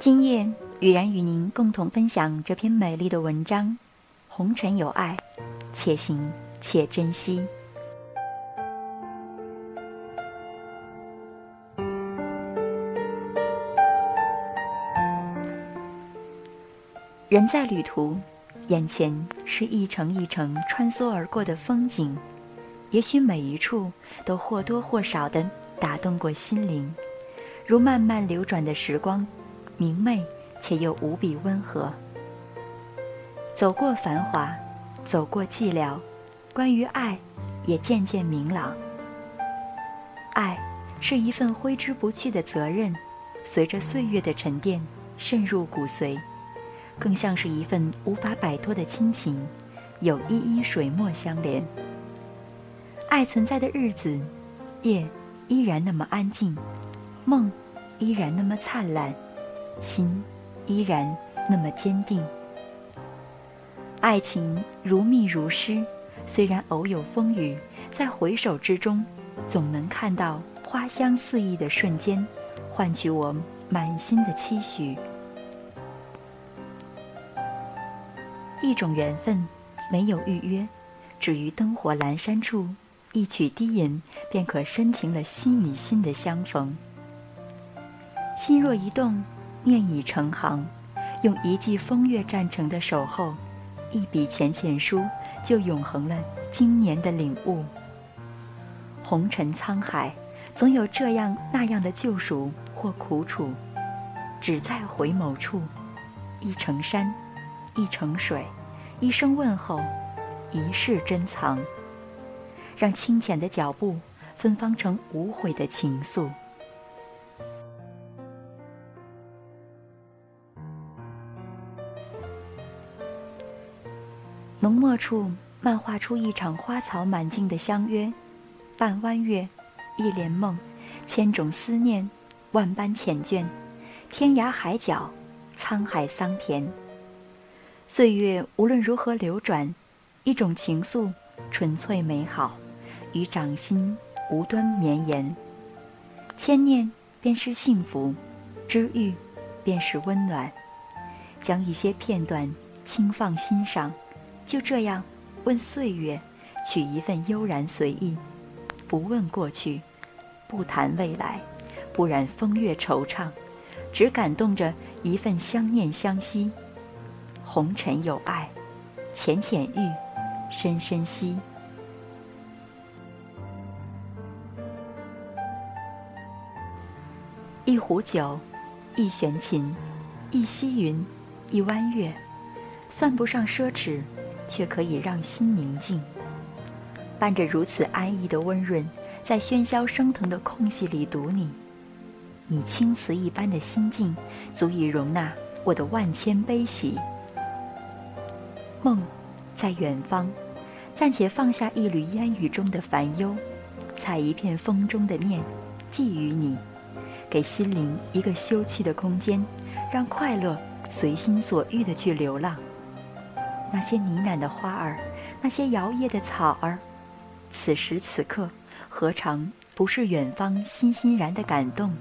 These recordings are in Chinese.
今夜，雨然与您共同分享这篇美丽的文章。红尘有爱，且行且珍惜。人在旅途，眼前是一程一程穿梭而过的风景，也许每一处都或多或少的打动过心灵，如慢慢流转的时光。明媚且又无比温和。走过繁华，走过寂寥，关于爱，也渐渐明朗。爱是一份挥之不去的责任，随着岁月的沉淀渗入骨髓，更像是一份无法摆脱的亲情，有依依水墨相连。爱存在的日子，夜依然那么安静，梦依然那么灿烂。心依然那么坚定。爱情如蜜如诗，虽然偶有风雨，在回首之中，总能看到花香四溢的瞬间，换取我满心的期许。一种缘分，没有预约，只于灯火阑珊处，一曲低吟，便可深情了心与心的相逢。心若一动。念已成行，用一季风月战成的守候，一笔浅浅书，就永恒了今年的领悟。红尘沧海，总有这样那样的救赎或苦楚，只在回眸处，一程山，一程水，一声问候，一世珍藏，让清浅的脚步芬芳成无悔的情愫。浓墨处漫画出一场花草满径的相约，半弯月，一帘梦，千种思念，万般缱绻，天涯海角，沧海桑田。岁月无论如何流转，一种情愫纯粹美好，于掌心无端绵延。牵念便是幸福，知遇便是温暖。将一些片段轻放心上。就这样，问岁月，取一份悠然随意，不问过去，不谈未来，不染风月惆怅，只感动着一份相念相惜。红尘有爱，浅浅遇，深深惜。一壶酒，一弦琴，一溪云，一弯月，算不上奢侈。却可以让心宁静，伴着如此安逸的温润，在喧嚣升腾的空隙里读你，你青瓷一般的心境，足以容纳我的万千悲喜。梦，在远方，暂且放下一缕烟雨中的烦忧，采一片风中的念，寄予你，给心灵一个休憩的空间，让快乐随心所欲的去流浪。那些呢喃的花儿，那些摇曳的草儿，此时此刻，何尝不是远方欣欣然的感动？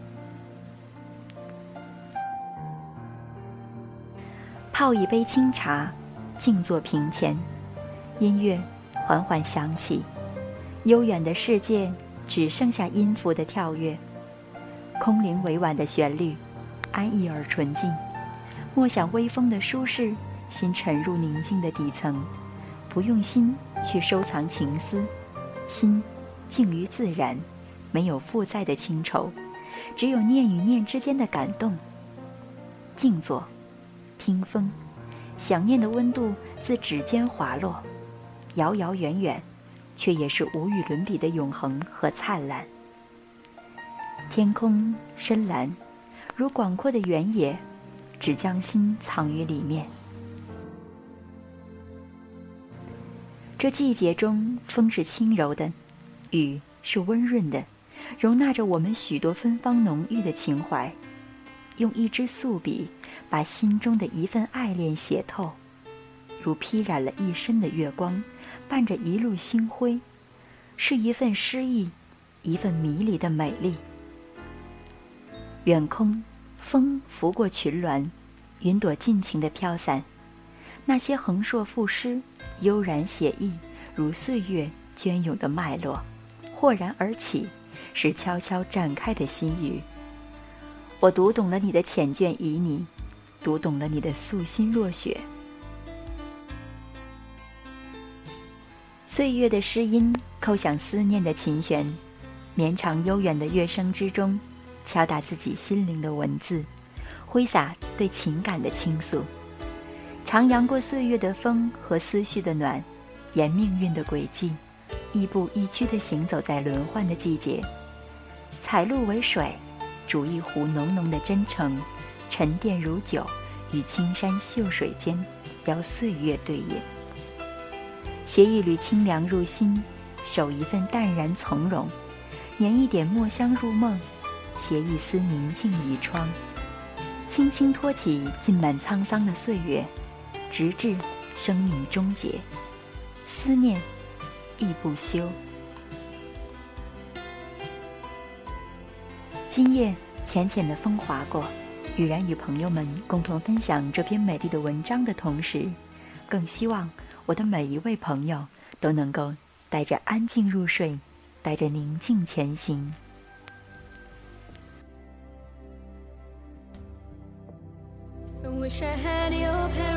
泡一杯清茶，静坐屏前，音乐缓缓响起，悠远的世界只剩下音符的跳跃，空灵委婉的旋律，安逸而纯净，莫想微风的舒适。心沉入宁静的底层，不用心去收藏情思，心静于自然，没有负载的清愁，只有念与念之间的感动。静坐，听风，想念的温度自指尖滑落，遥遥远远，却也是无与伦比的永恒和灿烂。天空深蓝，如广阔的原野，只将心藏于里面。这季节中，风是轻柔的，雨是温润的，容纳着我们许多芬芳浓郁的情怀。用一支素笔，把心中的一份爱恋写透，如披染了一身的月光，伴着一路星辉，是一份诗意，一份迷离的美丽。远空，风拂过群峦，云朵尽情地飘散。那些横硕赋诗，悠然写意，如岁月隽永的脉络，豁然而起，是悄悄展开的心语。我读懂了你的缱绻旖旎，读懂了你的素心若雪。岁月的诗音叩响思念的琴弦，绵长悠远的乐声之中，敲打自己心灵的文字，挥洒对情感的倾诉。徜徉过岁月的风和思绪的暖，沿命运的轨迹，亦步亦趋地行走在轮换的季节。采露为水，煮一壶浓浓的真诚，沉淀如酒，与青山秀水间，邀岁月对饮。携一缕清凉入心，守一份淡然从容，捻一点墨香入梦，携一丝宁静倚窗，轻轻托起浸满沧桑的岁月。直至生命终结，思念亦不休。今夜浅浅的风划过，雨然与朋友们共同分享这篇美丽的文章的同时，更希望我的每一位朋友都能够带着安静入睡，带着宁静前行。wish I had your pair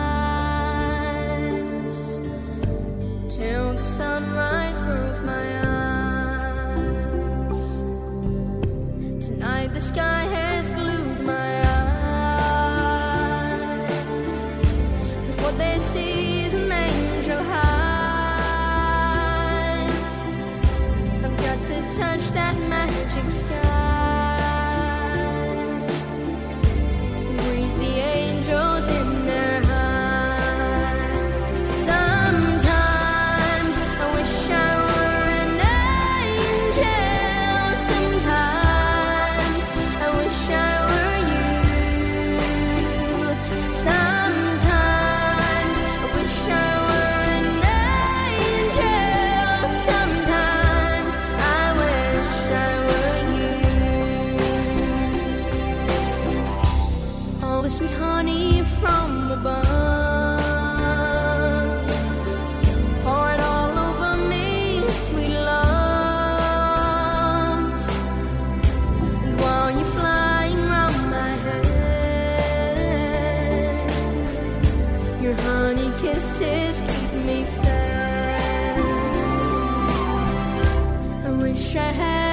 kisses keep me fed. I wish I had.